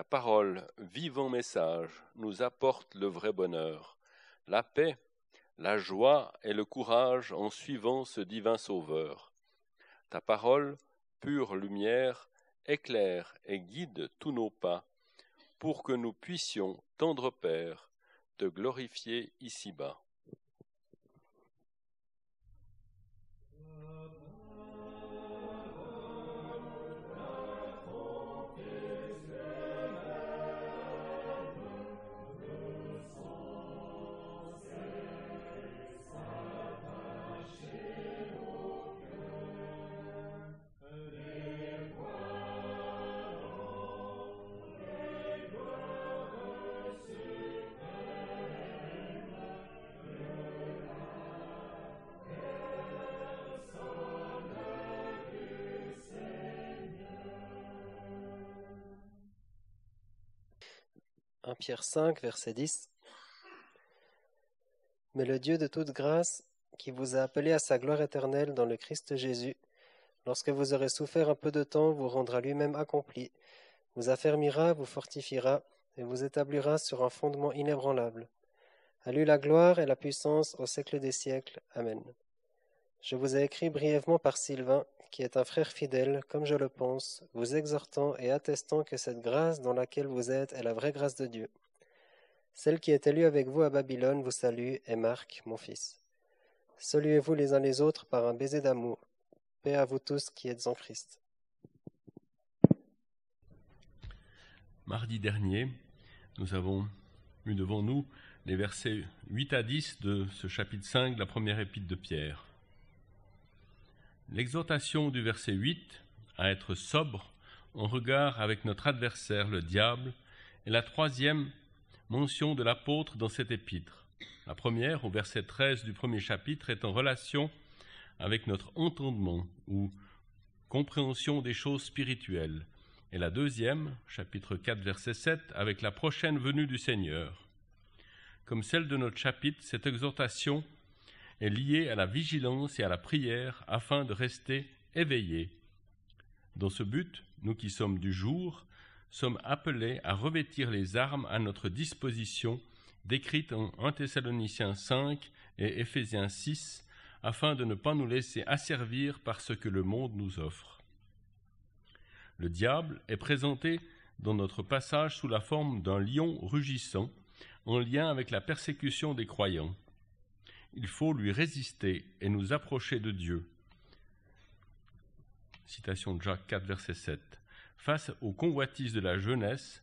Ta parole, vivant message, nous apporte le vrai bonheur, la paix, la joie et le courage en suivant ce divin Sauveur. Ta parole, pure lumière, éclaire et guide tous nos pas, pour que nous puissions, tendre Père, te glorifier ici-bas. Pierre 5, verset 10. Mais le Dieu de toute grâce, qui vous a appelé à sa gloire éternelle dans le Christ Jésus, lorsque vous aurez souffert un peu de temps, vous rendra lui-même accompli, vous affermira, vous fortifiera, et vous établira sur un fondement inébranlable. À lui la gloire et la puissance au siècle des siècles. Amen. Je vous ai écrit brièvement par Sylvain, qui est un frère fidèle, comme je le pense, vous exhortant et attestant que cette grâce dans laquelle vous êtes est la vraie grâce de Dieu. Celle qui est élue avec vous à Babylone vous salue, et Marc, mon fils. Saluez-vous les uns les autres par un baiser d'amour. Paix à vous tous qui êtes en Christ. Mardi dernier, nous avons eu devant nous les versets 8 à 10 de ce chapitre 5 de la première épître de Pierre. L'exhortation du verset 8 à être sobre en regard avec notre adversaire le diable est la troisième mention de l'apôtre dans cette épître. La première, au verset 13 du premier chapitre, est en relation avec notre entendement ou compréhension des choses spirituelles. Et la deuxième, chapitre 4, verset 7, avec la prochaine venue du Seigneur. Comme celle de notre chapitre, cette exhortation est lié à la vigilance et à la prière afin de rester éveillés. Dans ce but, nous qui sommes du jour, sommes appelés à revêtir les armes à notre disposition décrites en 1 Thessaloniciens 5 et Éphésiens 6, afin de ne pas nous laisser asservir par ce que le monde nous offre. Le diable est présenté dans notre passage sous la forme d'un lion rugissant, en lien avec la persécution des croyants il faut lui résister et nous approcher de Dieu. Citation de Jacques 4, verset 7. Face aux convoitises de la jeunesse,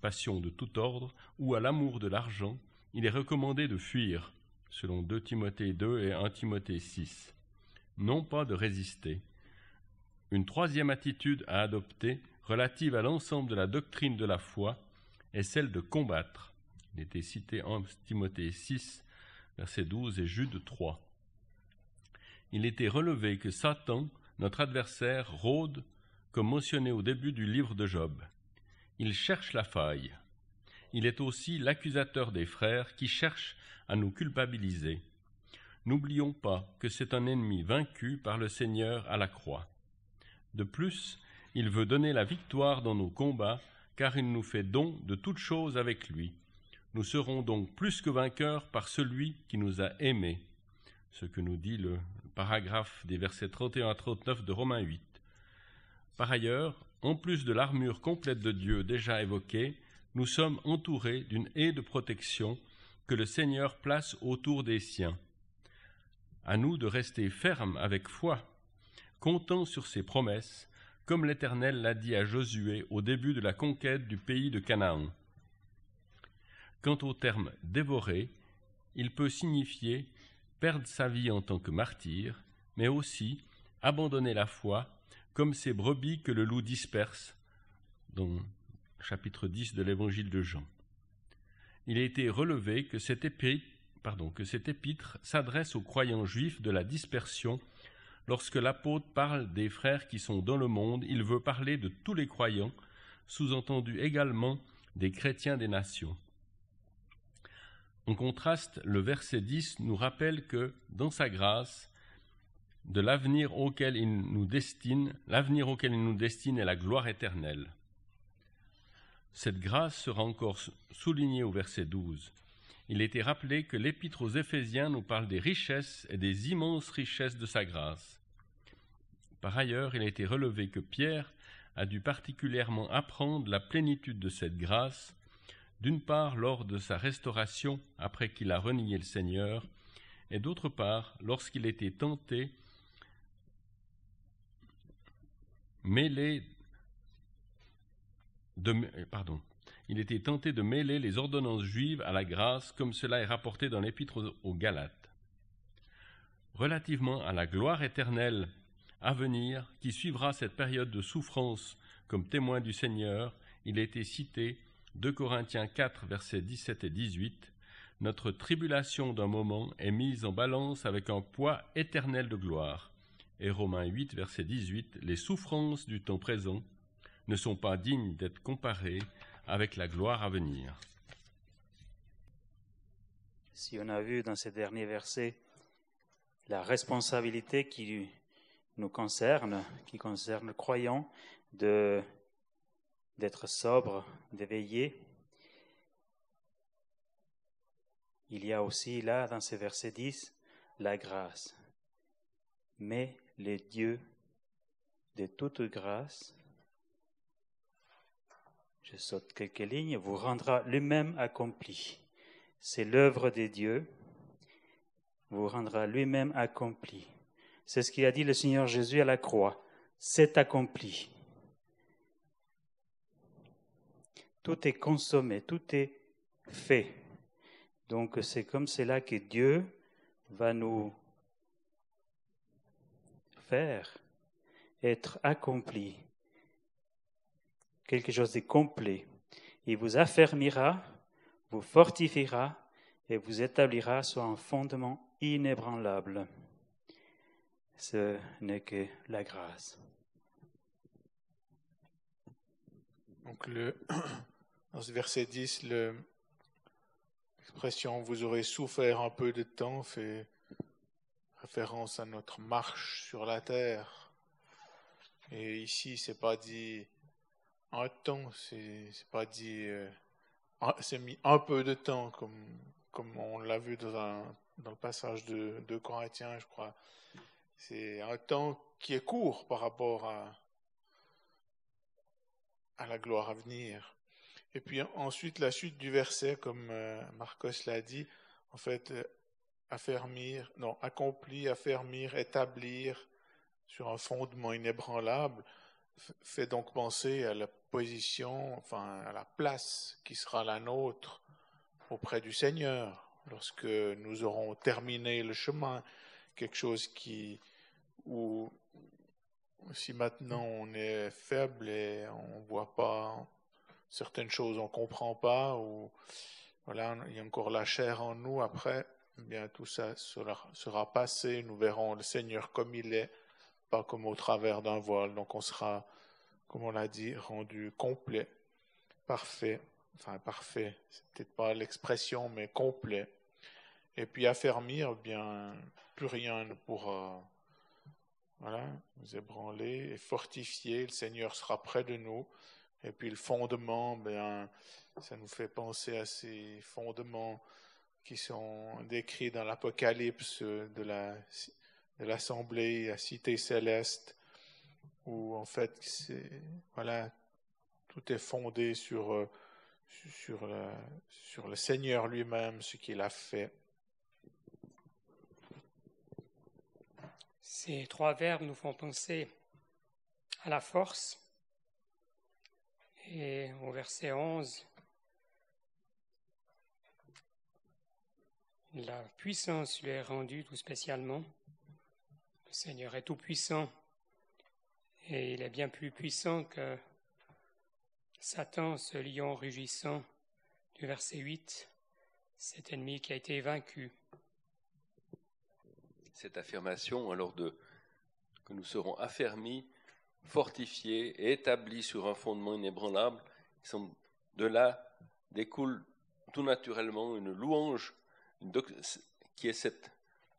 passion de tout ordre, ou à l'amour de l'argent, il est recommandé de fuir, selon 2 Timothée 2 et 1 Timothée 6. Non pas de résister. Une troisième attitude à adopter, relative à l'ensemble de la doctrine de la foi, est celle de combattre. Il était cité en Timothée 6, verset 12 et Jude 3. Il était relevé que Satan, notre adversaire, rôde, comme mentionné au début du livre de Job. Il cherche la faille. Il est aussi l'accusateur des frères qui cherche à nous culpabiliser. N'oublions pas que c'est un ennemi vaincu par le Seigneur à la croix. De plus, il veut donner la victoire dans nos combats, car il nous fait don de toutes choses avec lui. Nous serons donc plus que vainqueurs par celui qui nous a aimés. Ce que nous dit le paragraphe des versets 31 à 39 de Romains 8. Par ailleurs, en plus de l'armure complète de Dieu déjà évoquée, nous sommes entourés d'une haie de protection que le Seigneur place autour des siens. À nous de rester fermes avec foi, comptant sur ses promesses, comme l'Éternel l'a dit à Josué au début de la conquête du pays de Canaan. Quant au terme dévorer, il peut signifier perdre sa vie en tant que martyr, mais aussi abandonner la foi, comme ces brebis que le loup disperse, dans chapitre 10 de l'évangile de Jean. Il a été relevé que cet que cet épître s'adresse aux croyants juifs de la dispersion. Lorsque l'apôtre parle des frères qui sont dans le monde, il veut parler de tous les croyants, sous-entendu également des chrétiens des nations. En contraste, le verset 10 nous rappelle que, dans sa grâce, de l'avenir auquel il nous destine, l'avenir auquel il nous destine est la gloire éternelle. Cette grâce sera encore soulignée au verset 12. Il était rappelé que l'épître aux Éphésiens nous parle des richesses et des immenses richesses de sa grâce. Par ailleurs, il a été relevé que Pierre a dû particulièrement apprendre la plénitude de cette grâce, d'une part lors de sa restauration après qu'il a renié le Seigneur, et d'autre part lorsqu'il était tenté, pardon, il était tenté de mêler les ordonnances juives à la grâce, comme cela est rapporté dans l'Épître aux Galates. Relativement à la gloire éternelle à venir, qui suivra cette période de souffrance comme témoin du Seigneur, il été cité 2 Corinthiens 4, versets 17 et 18. Notre tribulation d'un moment est mise en balance avec un poids éternel de gloire. Et Romains 8, verset 18, les souffrances du temps présent ne sont pas dignes d'être comparées avec la gloire à venir. Si on a vu dans ces derniers versets la responsabilité qui nous concerne, qui concerne le croyant, de, d'être sobre, d'éveiller, il y a aussi là, dans ces versets 10, la grâce. Mais le Dieu de toute grâce je saute quelques lignes, vous rendra lui-même accompli. C'est l'œuvre de Dieu, vous rendra lui-même accompli. C'est ce qu'il a dit le Seigneur Jésus à la croix. C'est accompli. Tout est consommé, tout est fait. Donc c'est comme cela que Dieu va nous faire être accompli quelque chose de complet. Il vous affermira, vous fortifiera et vous établira sur un fondement inébranlable. Ce n'est que la grâce. Donc le, dans ce verset 10, l'expression vous aurez souffert un peu de temps fait référence à notre marche sur la terre. Et ici, c'est pas dit un temps, c'est pas dit. Euh, c'est mis un peu de temps, comme, comme on l'a vu dans, dans le passage de, de Corinthiens, je crois. C'est un temps qui est court par rapport à, à la gloire à venir. Et puis ensuite, la suite du verset, comme euh, Marcos l'a dit, en fait, euh, affermir, non, accomplir, affermir, établir sur un fondement inébranlable fait donc penser à la position, enfin à la place qui sera la nôtre auprès du Seigneur lorsque nous aurons terminé le chemin, quelque chose qui où si maintenant on est faible et on voit pas certaines choses, on comprend pas ou voilà, il y a encore la chair en nous après, bien tout ça sera, passé, nous verrons le Seigneur comme il est pas comme au travers d'un voile. Donc on sera, comme on l'a dit, rendu complet, parfait, enfin parfait, c'est peut-être pas l'expression, mais complet. Et puis affermir, eh bien, plus rien ne pourra voilà, nous ébranler et fortifier. Le Seigneur sera près de nous. Et puis le fondement, bien, ça nous fait penser à ces fondements qui sont décrits dans l'Apocalypse de la de l'Assemblée à Cité Céleste, où en fait, voilà, tout est fondé sur, euh, sur le Seigneur lui-même, ce qu'il a fait. Ces trois verbes nous font penser à la force. Et au verset 11, la puissance lui est rendue tout spécialement. Le Seigneur est tout puissant et il est bien plus puissant que Satan, ce lion rugissant du verset 8, cet ennemi qui a été vaincu. Cette affirmation, alors de que nous serons affermis, fortifiés et établis sur un fondement inébranlable, de là découle tout naturellement une louange qui est cette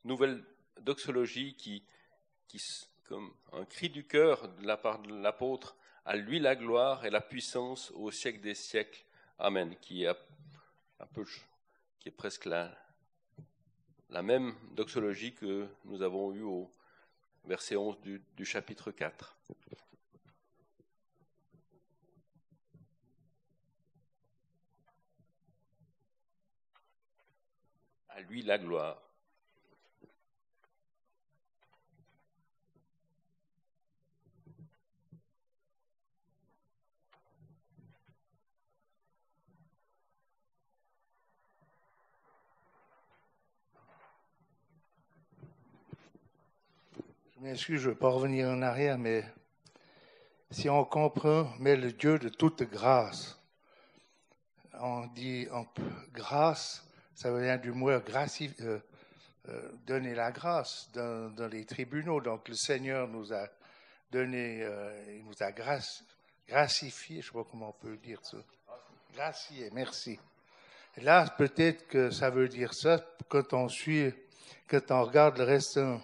nouvelle doxologie qui comme un cri du cœur de la part de l'apôtre, À lui la gloire et la puissance au siècle des siècles. Amen. Qui est presque la, la même doxologie que nous avons eue au verset 11 du, du chapitre 4. À lui la gloire. Je m'excuse, je ne veux pas revenir en arrière, mais si on comprend, mais le Dieu de toute grâce, on dit on, grâce, ça vient du mot gracie, euh, euh, donner la grâce dans, les tribunaux. Donc le Seigneur nous a donné, euh, il nous a graci, gracifié, je ne sais pas comment on peut dire ça. Gracié, merci. Là, peut-être que ça veut dire ça quand on suit, quand on regarde le restant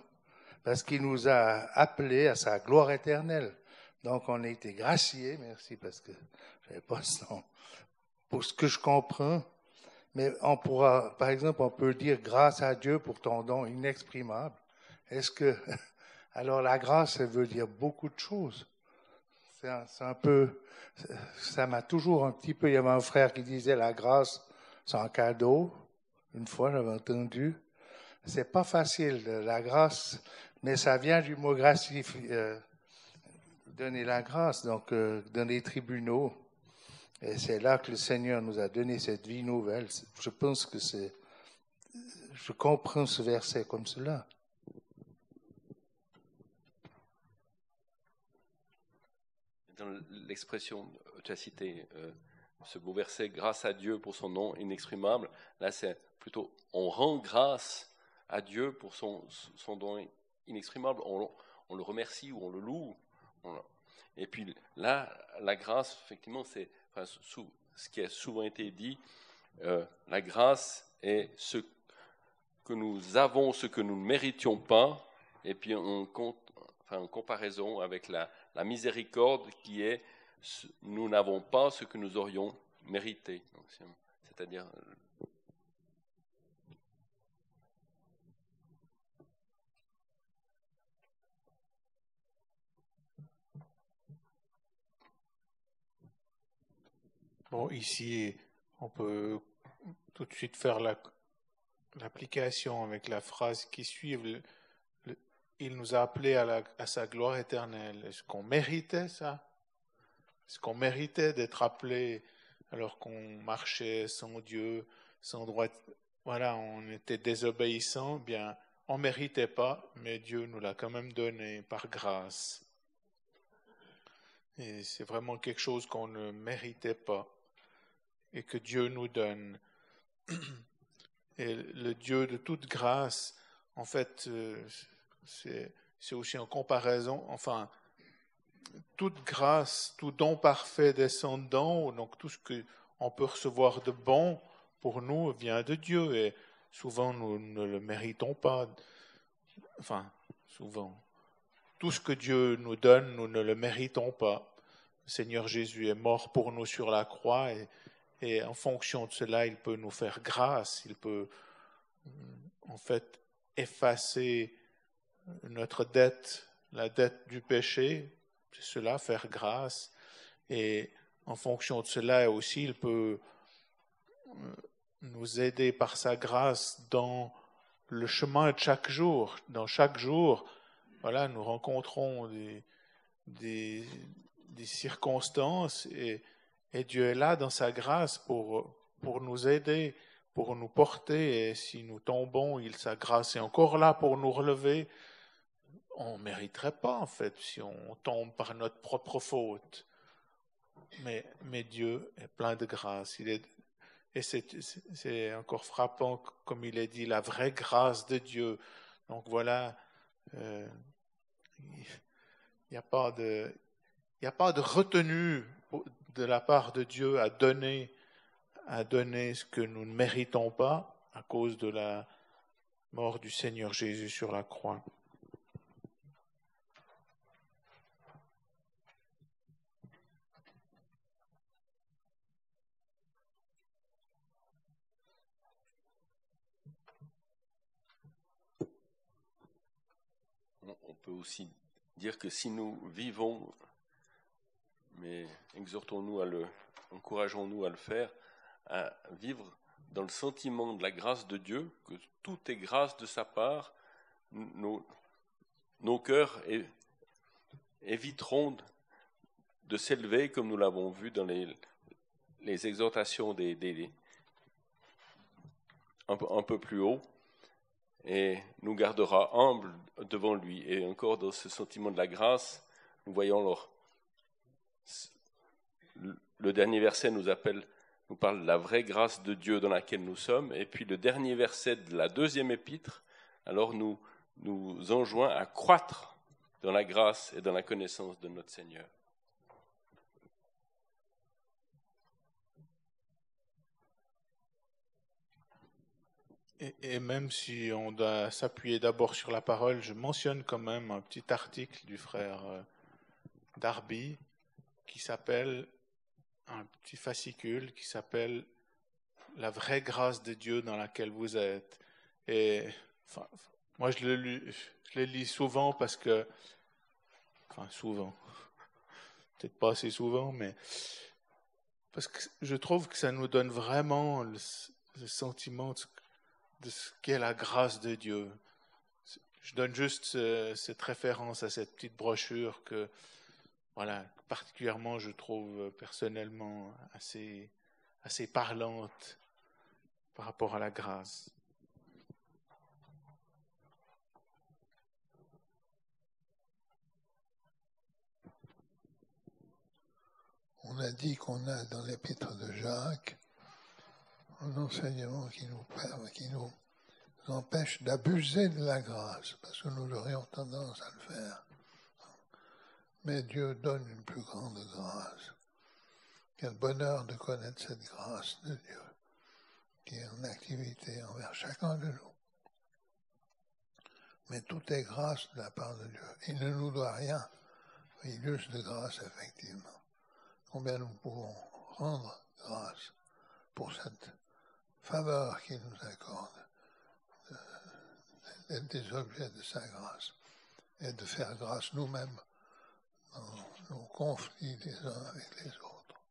parce qu'il nous a appelés à sa gloire éternelle. Donc, on a été graciés, merci, parce que je n'avais pas ce nom, pour ce que je comprends. Mais on pourra, par exemple, on peut dire grâce à Dieu pour ton don inexprimable. Est-ce que, alors la grâce, ça veut dire beaucoup de choses. C'est un, peu, ça m'a toujours un petit peu, il y avait un frère qui disait la grâce, c'est un cadeau. Une fois, j'avais entendu. C'est pas facile, la grâce mais ça vient du mot gracifier, euh, donner la grâce, donc euh, dans tribunaux. Et c'est là que le Seigneur nous a donné cette vie nouvelle. Je pense que c'est. Je comprends ce verset comme cela. Dans l'expression, tu as cité euh, ce beau verset, grâce à Dieu pour son nom inexprimable. Là, c'est plutôt on rend grâce à Dieu pour son, don inexprimable, on, on, le remercie ou on le loue. On, et puis là, la grâce, effectivement, c'est ce qui a souvent été dit, euh, la grâce est ce que nous avons, ce que nous ne méritions pas, et puis en, enfin, en comparaison avec la, la miséricorde qui est nous n'avons pas ce que nous aurions mérité. C'est-à-dire Ici, on peut tout de suite faire l'application avec la phrase qui suit. Il nous a appelés à, sa gloire éternelle. Est-ce qu'on méritait ça? Est-ce qu'on méritait d'être appelé alors qu'on marchait sans Dieu, sans droit Voilà, on était désobéissant. Bien, on méritait pas, mais Dieu nous l'a quand même donné par grâce. Et c'est vraiment quelque chose qu'on ne méritait pas et que Dieu nous donne. Et le Dieu de toute grâce, en fait, euh, c'est aussi en comparaison, enfin, toute grâce, tout don parfait descendant, donc tout ce qu'on peut recevoir de bon pour nous vient de Dieu et souvent nous ne le méritons pas. Enfin, souvent. Tout ce que Dieu nous donne, nous ne le méritons pas. Le Seigneur Jésus est mort pour nous sur la croix et et en fonction de cela, il peut nous faire grâce, il peut en fait effacer notre dette, la dette du péché, c'est cela, faire grâce. Et en fonction de cela aussi, il peut euh, nous aider par sa grâce dans le chemin de chaque jour. Dans chaque jour, voilà, nous rencontrons des, des circonstances et et Dieu est là dans sa grâce pour, pour nous aider, pour nous porter. Et si nous tombons, sa grâce est encore là pour nous relever. On ne mériterait pas, en fait, si on tombe par notre propre faute. Mais, mais Dieu est plein de grâce. Il est, et c'est encore frappant, comme il est dit, la vraie grâce de Dieu. Donc voilà, euh, il n'y a a pas de retenue de la part de Dieu à donner, ce que nous ne méritons pas à cause de la mort du Seigneur Jésus sur la croix. On peut aussi dire que si nous vivons exhortons-nous à le, encourageons-nous à le faire, à vivre dans le sentiment de la grâce de Dieu, que tout est grâce de sa part, nos, nos cœurs éviteront de s'élever, comme nous l'avons vu dans les, les exhortations des, un, peu, un, peu, plus haut, et nous gardera humble devant lui. Et encore dans ce sentiment de la grâce, nous voyons alors, le dernier verset nous parle de la vraie grâce de Dieu dans laquelle nous sommes, et puis le dernier verset de la deuxième épître, alors nous, nous enjoint à croître dans la grâce et dans la connaissance de notre Seigneur. Et, même si on doit s'appuyer d'abord sur la parole, je mentionne quand même un petit article du frère euh, Darby qui s'appelle, un petit fascicule qui s'appelle La vraie grâce de Dieu dans laquelle vous êtes. Et moi, je le, je le lis souvent parce que, enfin, souvent, peut-être pas assez souvent, mais parce que je trouve que ça nous donne vraiment le sentiment de ce qu'est la grâce de Dieu. Je donne juste cette référence à cette petite brochure que, voilà, particulièrement je trouve personnellement assez, assez parlante par rapport à la grâce. On a dit qu'on a dans l'épître de Jacques un enseignement qui nous, qui nous empêche d'abuser de la grâce, parce que nous aurions tendance à le faire. Mais Dieu donne une plus grande grâce. Quel bonheur de connaître cette grâce de Dieu qui est en activité envers chacun de nous. Mais tout est grâce de la part de Dieu. Il ne nous doit rien. Il juste de grâce, effectivement. Combien nous pouvons rendre grâce pour cette faveur qu'il nous accorde, d'être des objets de sa grâce et de faire grâce nous-mêmes dans nos conflits les uns avec les autres.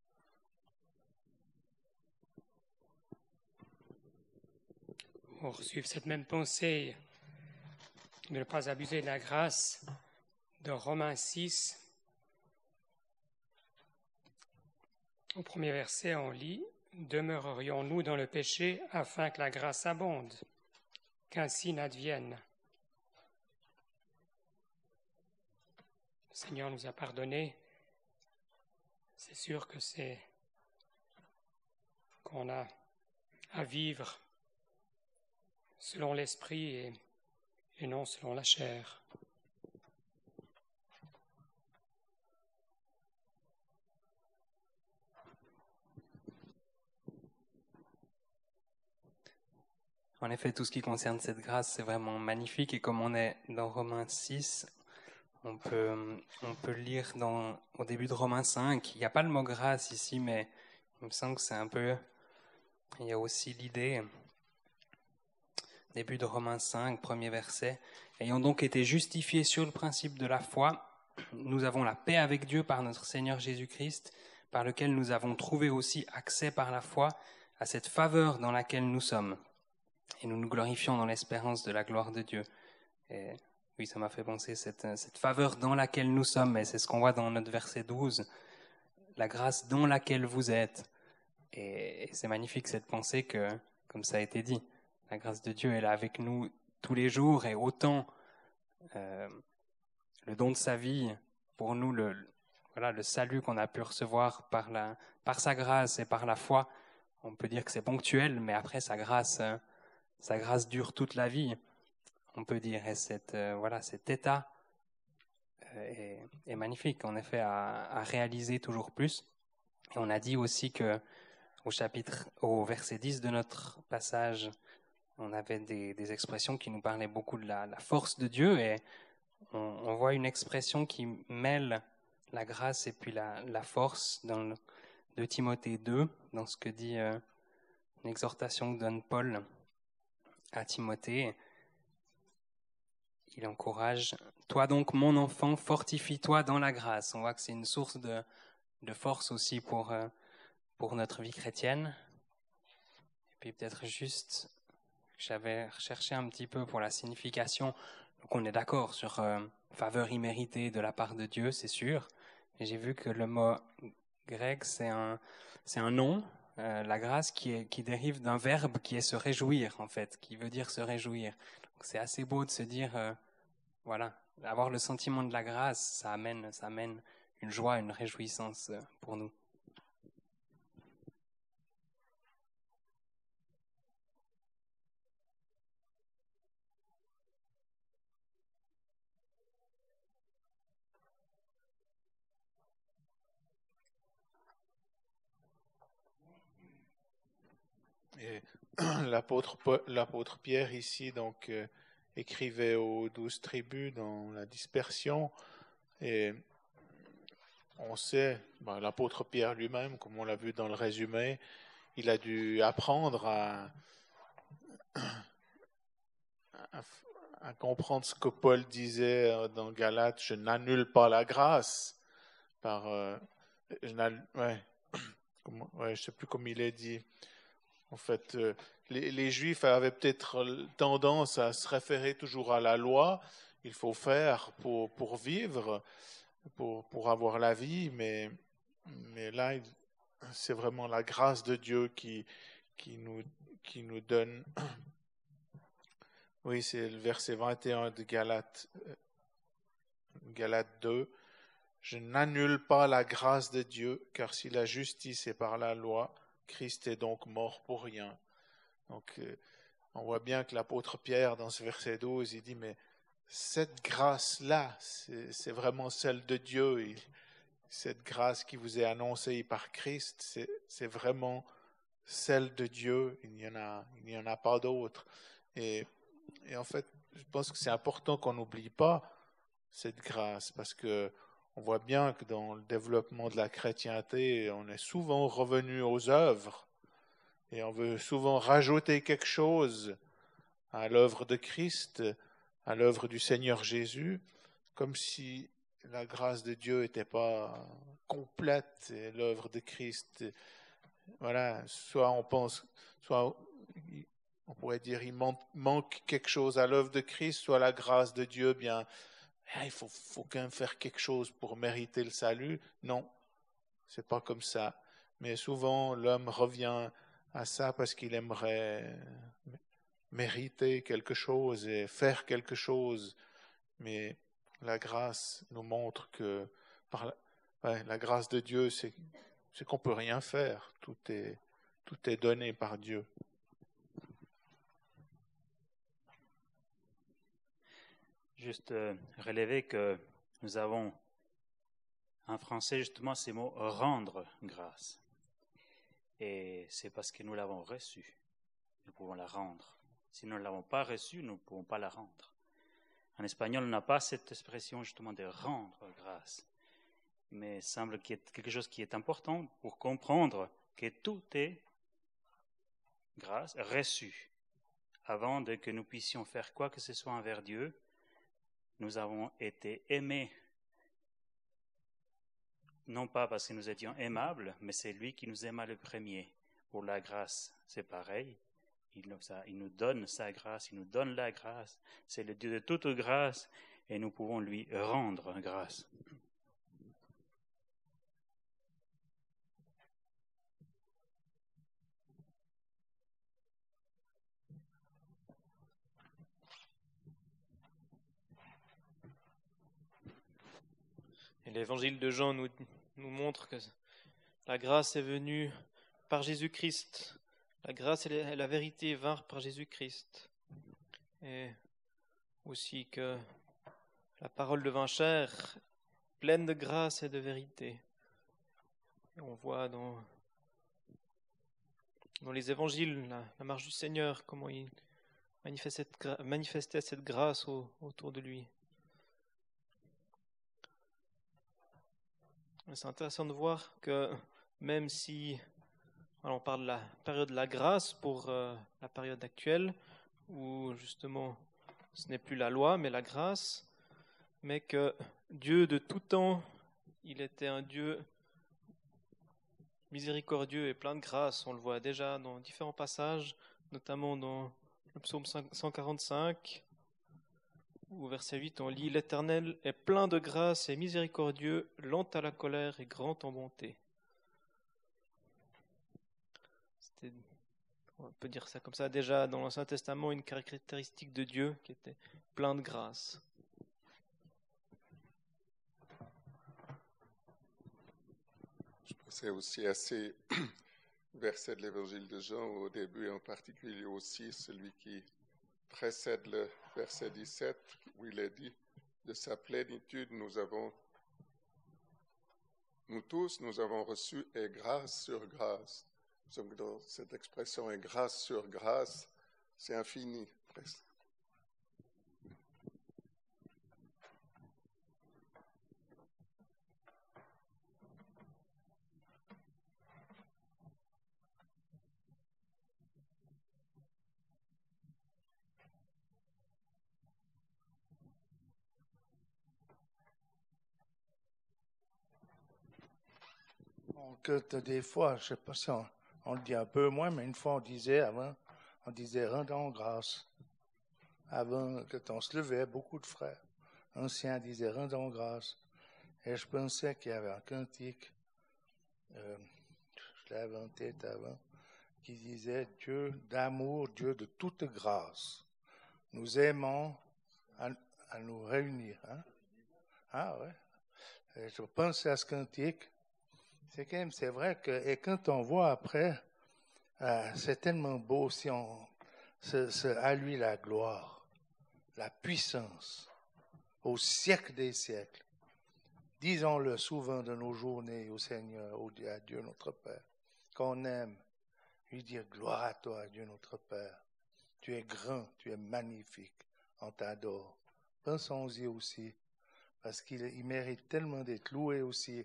Pour suivre cette même pensée, de ne pas abuser de la grâce, de Romains 6, au premier verset, on lit demeurerions-nous dans le péché afin que la grâce abonde, qu'ainsi n'advienne. Seigneur nous a pardonné. C'est sûr que c'est qu'on a à vivre selon l'esprit et, et non selon la chair. En effet, tout ce qui concerne cette grâce, c'est vraiment magnifique. Et comme on est dans Romains 6, on peut, on peut lire dans, au début de Romains 5. Il n'y a pas le mot grâce ici, mais il me semble que c'est un peu. Il y a aussi l'idée. Début de Romains 5, premier verset. Ayant donc été justifiés sur le principe de la foi, nous avons la paix avec Dieu par notre Seigneur Jésus-Christ, par lequel nous avons trouvé aussi accès par la foi à cette faveur dans laquelle nous sommes et nous nous glorifions dans l'espérance de la gloire de Dieu. Et oui, ça m'a fait penser cette, cette faveur dans laquelle nous sommes, et c'est ce qu'on voit dans notre verset 12, la grâce dans laquelle vous êtes. Et, c'est magnifique cette pensée que, comme ça a été dit, la grâce de Dieu est là avec nous tous les jours, et autant euh, le don de sa vie, pour nous, le salut qu'on a pu recevoir par, la, par sa grâce et par la foi, on peut dire que c'est ponctuel, mais après sa grâce... Euh, sa grâce dure toute la vie, on peut dire. Et euh, voilà, cet état euh, est, magnifique, en effet, à, réaliser toujours plus. On a dit aussi que au chapitre, au verset 10 de notre passage, on avait des, expressions qui nous parlaient beaucoup de la, force de Dieu et on, voit une expression qui mêle la grâce et puis la, force dans de Timothée 2, dans ce que dit euh, une exhortation que donne Paul à Timothée, il encourage Toi donc, mon enfant, fortifie-toi dans la grâce. On voit que c'est une source de, force aussi pour, euh, pour notre vie chrétienne. Et puis peut-être juste, j'avais recherché un petit peu pour la signification. Donc on est d'accord sur euh, faveur imméritée de la part de Dieu, c'est sûr. J'ai vu que le mot grec, c'est un, nom, euh, la grâce qui dérive d'un verbe qui est se réjouir, en fait, qui veut dire se réjouir. C'est assez beau de se dire, euh, voilà, avoir le sentiment de la grâce, ça amène, ça amène une joie, une réjouissance euh, pour nous. L'apôtre Pierre ici donc euh, écrivait aux douze tribus dans la dispersion. Et on sait ben, l'apôtre Pierre lui-même comme on l'a vu dans le résumé il a dû apprendre à, comprendre ce que Paul disait euh, dans Galates je n'annule pas la grâce euh, je comment- sais plus comme il est dit en fait, euh, les, Juifs avaient peut-être tendance à se référer toujours à la loi. Il faut faire pour, pour vivre, pour, pour avoir la vie, mais, mais là, c'est vraiment la grâce de Dieu qui, qui, nous, qui nous donne. Oui, c'est le verset 21 de Galates, euh, Galates 2. Je n'annule pas la grâce de Dieu, car si la justice est par la loi, Christ est donc mort pour rien. Donc, euh, on voit bien que l'apôtre Pierre, dans ce verset 12, il dit, mais cette grâce-là, c'est vraiment celle de Dieu. Cette grâce qui vous est annoncée par Christ, c'est vraiment celle de Dieu. Il n'y en a, il n'y en a pas d'autre. Et, et en fait, je pense que c'est important qu'on n'oublie pas cette grâce, parce que on voit bien que dans le développement de la chrétienté, on est souvent revenu aux œuvres et on veut souvent rajouter quelque chose à l'œuvre de Christ, à l'œuvre du Seigneur Jésus, comme si la grâce de Dieu n'était pas complète et l'œuvre de Christ. Voilà, soit on pense, soit on pourrait dire il man- manque quelque chose à l'œuvre de Christ, soit la grâce de Dieu, bien, il faut, faut quand même faire quelque chose pour mériter le salut. Non, c'est pas comme ça. Mais souvent, l'homme revient à ça parce qu'il aimerait mériter quelque chose et faire quelque chose. Mais la grâce nous montre que par la, la grâce de Dieu, c'est c'est qu'on peut rien faire. Tout est, tout est donné par Dieu. Juste euh, relever que nous avons en français justement ces mots rendre grâce. Et c'est parce que nous l'avons reçu, nous pouvons la rendre. Si nous ne l'avons pas reçu, nous ne pouvons pas la rendre. En espagnol, on n'a pas cette expression justement de rendre grâce. Mais il semble qu'il y ait quelque chose qui est important pour comprendre que tout est grâce reçue. Avant de que nous puissions faire quoi que ce soit envers Dieu, nous avons été aimés. Non pas parce que nous étions aimables, mais c'est lui qui nous aima le premier. Pour la grâce, c'est pareil. Il nous, donne sa grâce, il nous donne la grâce. C'est le Dieu de toute grâce et nous pouvons lui rendre grâce. L'évangile de Jean nous, montre que la grâce est venue par Jésus-Christ. La grâce et la- vérité vinrent par Jésus-Christ. Et aussi que la parole devint chair, pleine de grâce et de vérité. On voit dans, les évangiles la, marche du Seigneur, comment il manifestait cette, grâce au- autour de lui. C'est intéressant de voir que même si on parle de la période de la grâce pour euh, la période actuelle, où justement ce n'est plus la loi, mais la grâce, mais que Dieu de tout temps, il était un Dieu miséricordieux et plein de grâce. On le voit déjà dans différents passages, notamment dans le psaume 145, où au verset 8 on lit L'Éternel est plein de grâce et miséricordieux, lent à la colère et grand en bonté. on peut dire ça comme ça, déjà dans l'Ancien Testament, une caractéristique de Dieu qui était plein de grâce. C'est aussi assez verset de l'évangile de Jean au début, en particulier aussi celui qui précède le verset 17, où il est dit, de sa plénitude, nous avons, nous tous, nous avons reçu et grâce sur grâce. Cette expression et grâce sur grâce, c'est infini. Que des fois, je ne sais pas si on, le dit un peu moins, mais une fois on disait avant, on disait rendons grâce. Avant que on se levait, beaucoup de frères anciens disaient rendons grâce. Et je pensais qu'il y avait un cantique, euh, je l'avais en tête avant, qui disait Dieu d'amour, Dieu de toute grâce. Nous aimons à, nous réunir. Hein? Ah ouais. je pensais à ce cantique c'est quand même, vrai que, et quand on voit après, euh, c'est tellement beau si on, c'est, à lui la gloire, la puissance, au siècle des siècles. Disons-le souvent de nos journées au Seigneur, à Dieu notre Père, qu'on aime, lui dire gloire à toi, Dieu notre Père. Tu es grand, tu es magnifique, on t'adore. Pensons-y aussi, parce qu'il mérite tellement d'être loué aussi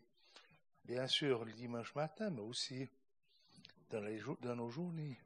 bien sûr le dimanche matin, mais aussi dans, nos journées.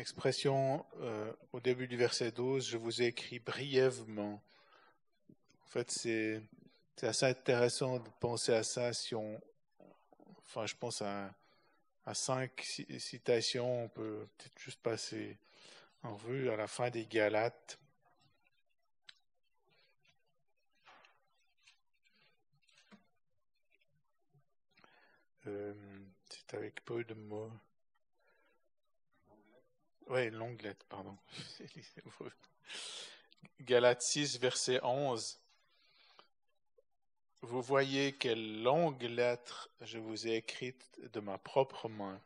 Expression euh, au début du verset 12, je vous ai écrit brièvement. En fait, c'est assez intéressant de penser à ça si on. Enfin, je pense à, à cinq citations, on peut peut-être juste passer en revue à la fin des Galates. Euh, c'est avec peu de mots. Oui, longue lettre, pardon. Galates 6, verset 11. Vous voyez quelle longue lettre je vous ai écrite de ma propre main.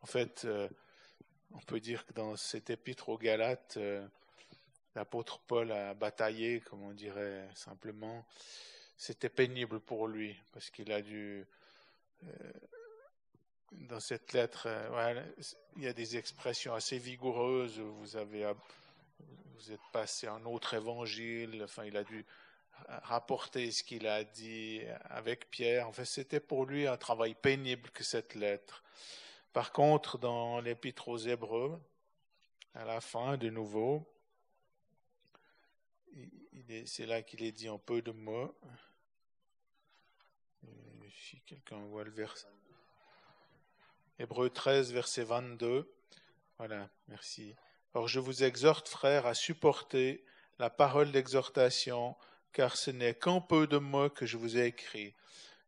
En fait, euh, on peut dire que dans cet épître aux Galates, euh, l'apôtre Paul a bataillé, comme on dirait simplement. C'était pénible pour lui parce qu'il a dû euh, dans cette lettre, euh, il y a des expressions assez vigoureuses. Vous avez, vous êtes passé un autre évangile. Enfin, il a dû rapporter ce qu'il a dit avec Pierre. En fait, c'était pour lui un travail pénible que cette lettre. Par contre, dans l'Épître aux Hébreux, à la fin, de nouveau, c'est là qu'il est dit en peu de mots. Si quelqu'un voit le verset. Hébreu 13, verset 22. Voilà, merci. Or, je vous exhorte, frères, à supporter la parole d'exhortation, car ce n'est qu'en peu de mots que je vous ai écrit.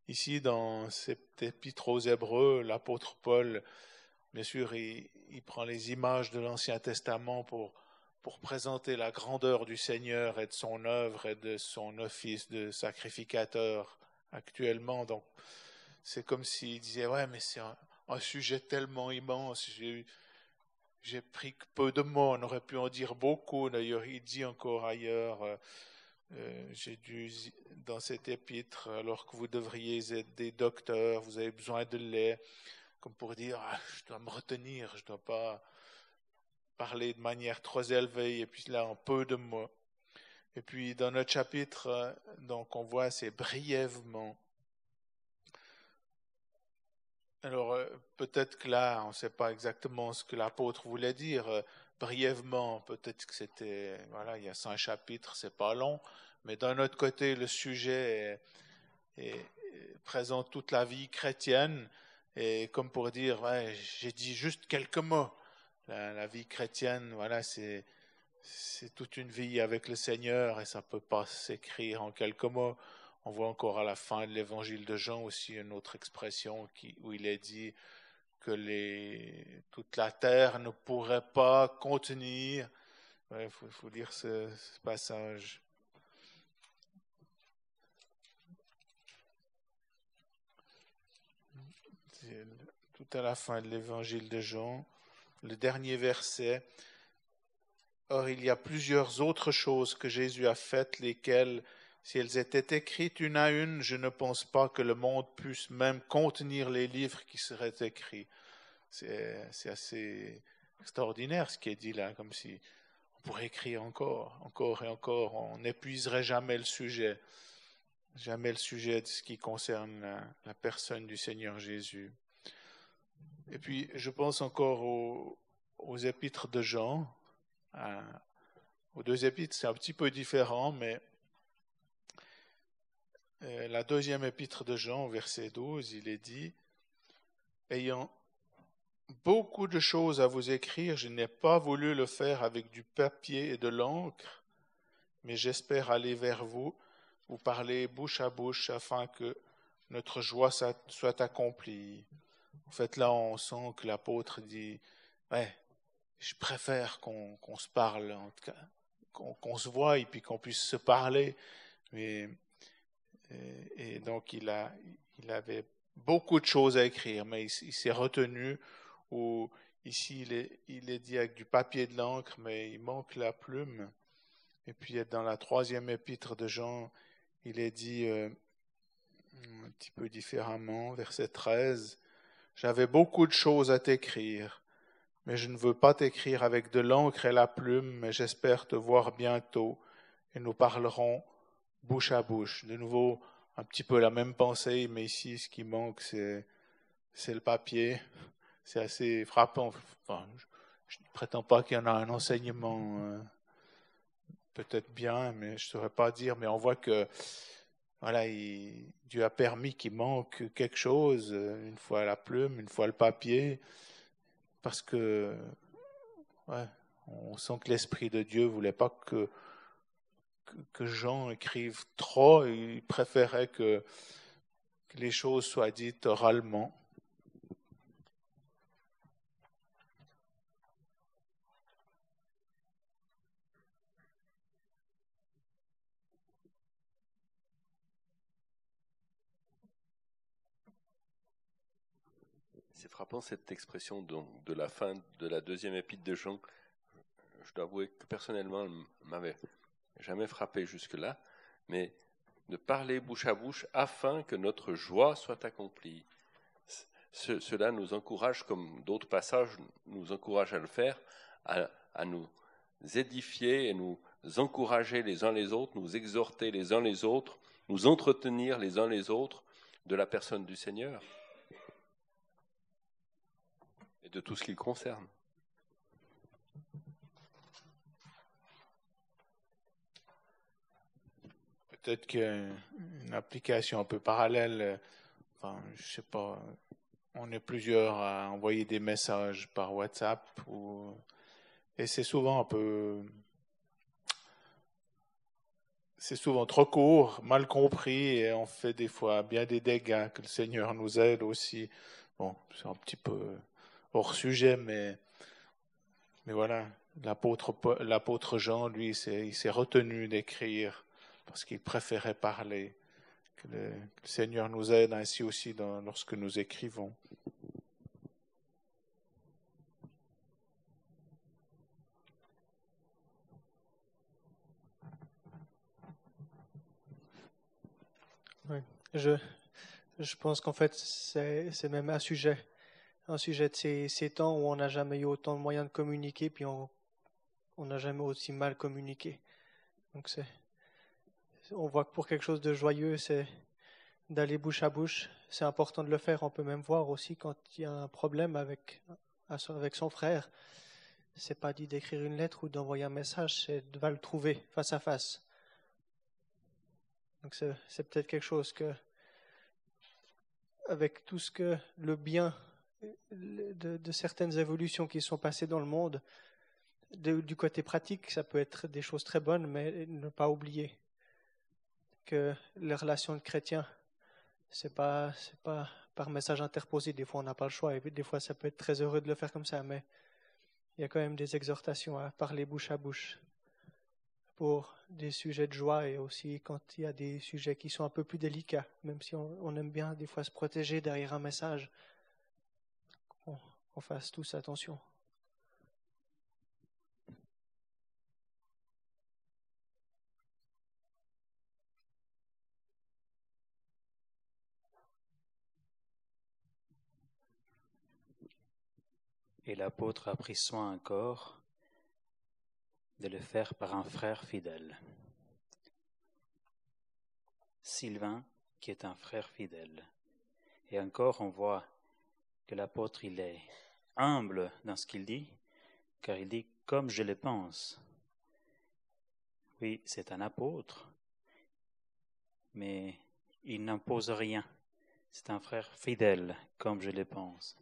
Ici, dans cet épître aux Hébreux, l'apôtre Paul, bien sûr, il, prend les images de l'Ancien Testament pour, pour présenter la grandeur du Seigneur et de son œuvre et de son office de sacrificateur actuellement. Donc, c'est comme s'il disait, ouais, mais c'est un, un sujet tellement immense. J'ai pris peu de mots, on aurait pu en dire beaucoup. D'ailleurs, il dit encore ailleurs, euh, euh, j'ai dû, dans cet épître, alors que vous devriez être des docteurs, vous avez besoin de lait, comme pour dire, ah, je dois me retenir, je ne dois pas parler de manière trop élevée, et puis là, en peu de mots. Et puis, dans notre chapitre, euh, donc, on voit, c'est brièvement. Alors, euh, peut-être que là, on ne sait pas exactement ce que l'apôtre voulait dire. Euh, brièvement, peut-être que c'était, voilà, il y a cinq chapitres, c'est pas long, mais d'un autre côté, le sujet est, présente toute la vie chrétienne, et comme pour dire, j'ai dit juste quelques mots. La, vie chrétienne, voilà, c'est c'est toute une vie avec le Seigneur et ça peut pas s'écrire en quelques mots. On voit encore à la fin de l'évangile de Jean aussi une autre expression où il est dit que toute la terre ne pourrait pas contenir. Il faut, lire ce, passage. Tout à la fin de l'évangile de Jean, le dernier verset. Or, il y a plusieurs autres choses que Jésus a faites, lesquelles, si elles étaient écrites une à une, je ne pense pas que le monde puisse même contenir les livres qui seraient écrits. C'est assez extraordinaire ce qui est dit là, comme si on pourrait écrire encore, encore et encore. On n'épuiserait jamais le sujet, jamais le sujet de ce qui concerne la, personne du Seigneur Jésus. Et puis, je pense encore aux, aux épîtres de Jean, euh, aux deux épîtres, c'est un petit peu différent, mais la deuxième épître de Jean, verset 12, il est dit, ayant beaucoup de choses à vous écrire, je n'ai pas voulu le faire avec du papier et de l'encre, mais j'espère aller vers vous, vous parler bouche à bouche afin que notre joie soit accomplie. En fait, là, on sent que l'apôtre dit, ouais, je préfère qu'on se parle, qu'on se voie et puis qu'on puisse se parler. Mais, et, donc il, a, il avait beaucoup de choses à écrire, mais il, s'est retenu. Ou ici il est, il est dit avec du papier de l'encre, mais il manque la plume. Et puis dans la troisième épître de Jean, il est dit euh, un petit peu différemment, verset 13, J'avais beaucoup de choses à t'écrire mais je ne veux pas t'écrire avec de l'encre et la plume, mais j'espère te voir bientôt, et nous parlerons bouche à bouche. De nouveau, un petit peu la même pensée, mais ici, ce qui manque, c'est, le papier. C'est assez frappant. Je, ne prétends pas qu'il y en a un enseignement euh, peut-être bien, mais je ne saurais pas dire, mais on voit que voilà, Dieu a permis qu'il manque quelque chose, une fois la plume, une fois le papier, parce que ouais, on sent que l'Esprit de Dieu voulait pas que, que, Jean écrive trop, il préférait que, les choses soient dites oralement. frappant cette expression de la fin de la deuxième épître de Jean. Je dois avouer que personnellement, elle m'avait jamais frappé jusque-là, mais de parler bouche à bouche afin que notre joie soit accomplie. cela nous encourage, comme d'autres passages nous encouragent à le faire, à, nous édifier et nous encourager les uns les autres, nous exhorter les uns les autres, nous entretenir les uns les autres de la personne du Seigneur de tout ce qui concerne. Peut-être qu'une application un peu parallèle, enfin, je sais pas, on est plusieurs à envoyer des messages par WhatsApp et c'est souvent un peu, c'est souvent trop court, mal compris et on fait des fois bien des dégâts. Que le Seigneur nous aide aussi. Bon, c'est un petit peu hors sujet, mais, mais voilà, l'apôtre Jean, lui, il s'est retenu d'écrire parce qu'il préférait parler. Que le, Seigneur nous aide ainsi aussi lorsque nous écrivons. Je, je pense qu'en fait, c'est même un sujet, un sujet de ces, ces temps où on n'a jamais eu autant de moyens de communiquer, puis on n'a jamais aussi mal communiqué. Donc c'est, on voit que pour quelque chose de joyeux, c'est d'aller bouche à bouche. C'est important de le faire. On peut même voir aussi quand il y a un problème avec, son frère. C'est pas dit d'écrire une lettre ou d'envoyer un message, c'est de le trouver face à face. Donc c'est, peut-être quelque chose que, avec tout ce que le bien de, certaines évolutions qui sont passées dans le monde, de- du côté pratique, ça peut être des choses très bonnes, mais ne pas oublier que les relations de chrétiens, c'est pas, c'est pas par message interposé. Des fois, on n'a pas le choix, et des fois, ça peut être très heureux de le faire comme ça, mais il y a quand même des exhortations à parler bouche à bouche pour des sujets de joie et aussi quand il y a des sujets qui sont un peu plus délicats, même si on, on aime bien des fois se protéger derrière un message, qu'on fasse tous attention. Et l'apôtre a pris soin encore de le faire par un frère fidèle. Sylvain, qui est un frère fidèle. Et encore, on voit que l'apôtre, il est humble dans ce qu'il dit, car il dit comme je le pense. Oui, c'est un apôtre, mais il n'impose rien. C'est un frère fidèle, comme je le pense.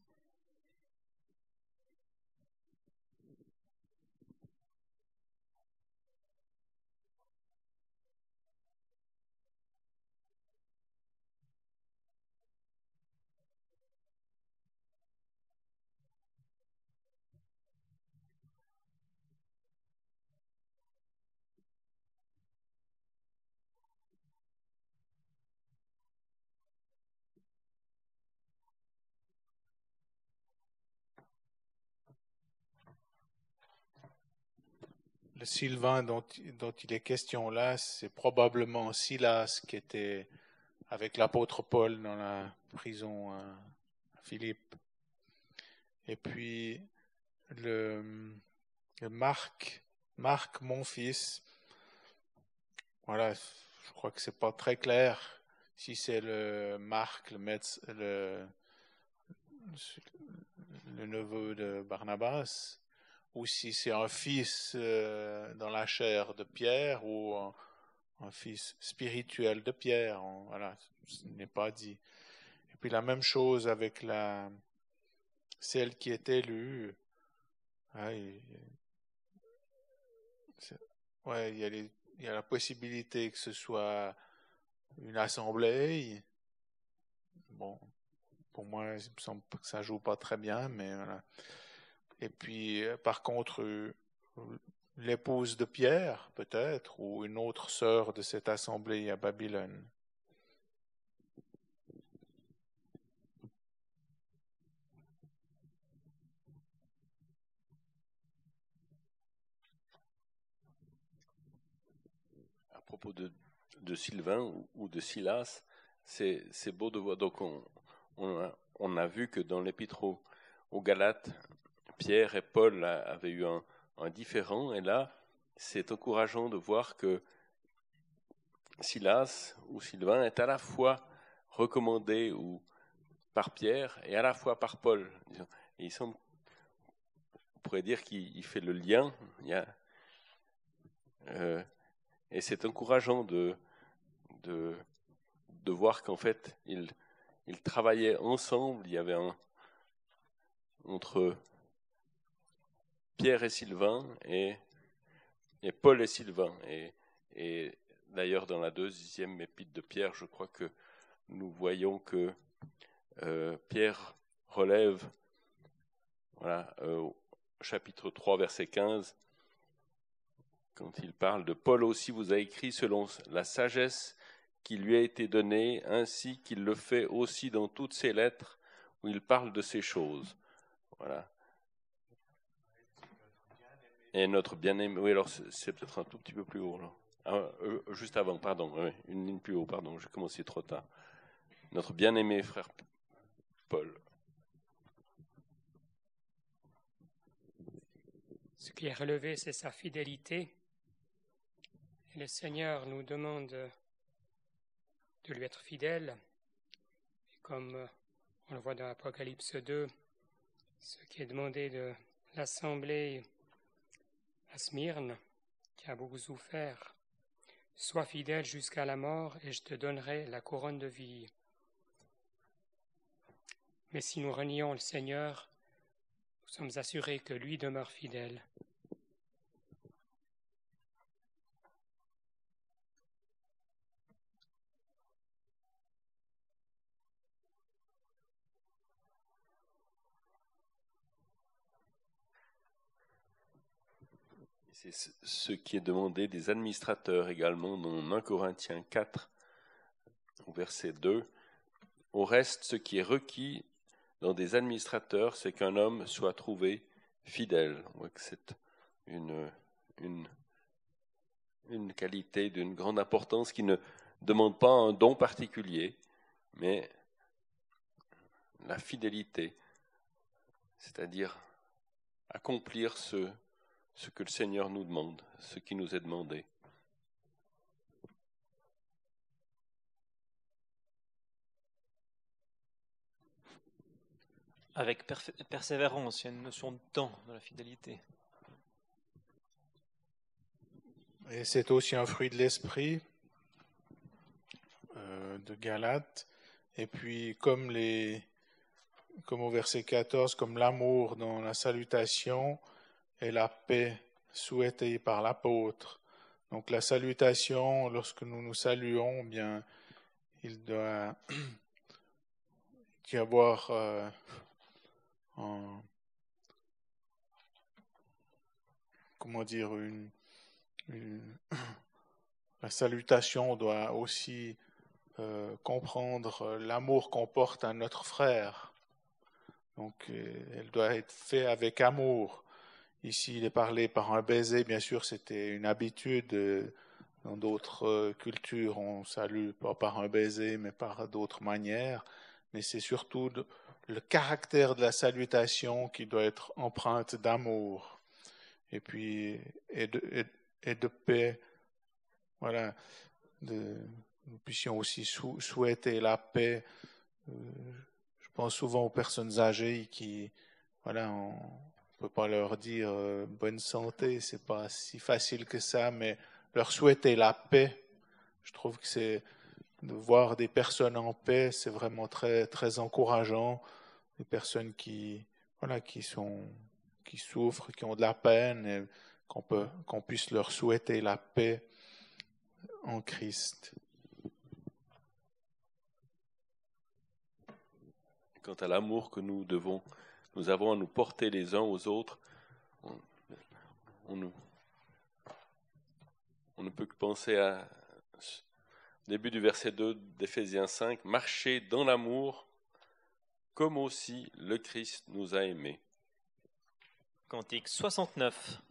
Sylvain dont, dont il est question là, c'est probablement Silas qui était avec l'apôtre Paul dans la prison à Philippe. Et puis le, Marc, Marc, mon fils, voilà, je crois que c'est pas très clair si c'est le Marc, le, le neveu de Barnabas, ou si c'est un fils euh, dans la chair de Pierre ou un, fils spirituel de Pierre. Voilà, ce n'est pas dit. Et puis la même chose avec la celle qui est élue. Ah, il- ouais, il y a la possibilité que ce soit une assemblée. Bon, pour moi, il me ça joue pas très bien, mais voilà. Et puis, euh, par contre, euh, l'épouse de Pierre, peut-être, ou une autre sœur de cette assemblée à Babylone. à propos de, Sylvain ou, de Silas, c'est beau de voir. Donc, on, a, vu que dans l'épître aux Galates, Pierre et Paul avaient eu un, un différent, et là, c'est encourageant de voir que Silas ou Sylvain est à la fois recommandé ou par Pierre et à la fois par Paul. il semble, on pourrait dire qu'il il fait le lien. Euh, et c'est encourageant de, de, voir qu'en fait, ils, ils travaillaient ensemble. Il y avait un entre Pierre et Sylvain et, Paul et Sylvain. Et, d'ailleurs, dans la deuxième épître de Pierre, je crois que nous voyons que euh, Pierre relève, voilà, euh, chapitre 3, verset 15, quand il parle de Paul aussi vous a écrit selon la sagesse qui lui a été donnée, ainsi qu'il le fait aussi dans toutes ses lettres où il parle de ces choses. Voilà. Et notre bien-aimé, oui, alors c'est peut-être un tout petit peu plus haut, là. Ah, euh, juste avant, pardon, une ligne plus haut, pardon, j'ai commencé trop tard. notre bien-aimé frère Paul. Ce qui est relevé, c'est sa fidélité. Le Seigneur nous demande de lui être fidèle. Et comme on le voit dans Apocalypse 2, ce qui est demandé de l'assemblée à Smyrne, qui a beaucoup souffert, Sois fidèle jusqu'à la mort et je te donnerai la couronne de vie. Mais si nous renions le Seigneur, nous sommes assurés que lui demeure fidèle. C'est ce qui est demandé des administrateurs également dans 1 Corinthiens 4, au verset 2. Au reste, ce qui est requis dans des administrateurs, c'est qu'un homme soit trouvé fidèle. C'est une, une, une qualité d'une grande importance qui ne demande pas un don particulier, mais la fidélité, c'est-à-dire accomplir ce, ce que le Seigneur nous demande, ce qui nous est demandé. Avec persévérance, il y a une notion de temps dans la fidélité. Et c'est aussi un fruit de l'esprit euh, de Galate. Et puis, comme, les, comme au verset 14, comme l'amour dans la salutation, et la paix souhaitée par l'apôtre. Donc la salutation, lorsque nous nous saluons, eh bien, il doit y avoir euh, comment dire une, la salutation doit aussi euh, comprendre l'amour qu'on porte à notre frère. Donc euh, elle doit être faite avec amour. Ici, il est parlé par un baiser, bien sûr, c'était une habitude. Dans d'autres euh, cultures, on salue pas par un baiser, mais par d'autres manières. Mais c'est surtout le caractère de la salutation qui doit être empreinte d'amour et puis et de, et, de paix. Voilà, nous puissions aussi souhaiter la paix. Euh, je pense souvent aux personnes âgées qui, voilà, peut pas leur dire euh, bonne santé, c'est pas si facile que ça, mais leur souhaiter la paix. Je trouve que c'est de voir des personnes en paix, c'est vraiment très très encourageant. Des personnes qui voilà qui sont qui souffrent, qui ont de la peine, qu'on peut qu'on puisse leur souhaiter la paix en Christ. Quant à l'amour que nous devons nous avons à nous porter les uns aux autres, on, ne peut que penser à début du verset 2 d'Éphésiens 5, marcher dans l'amour comme aussi le Christ nous a aimés. Cantique 69.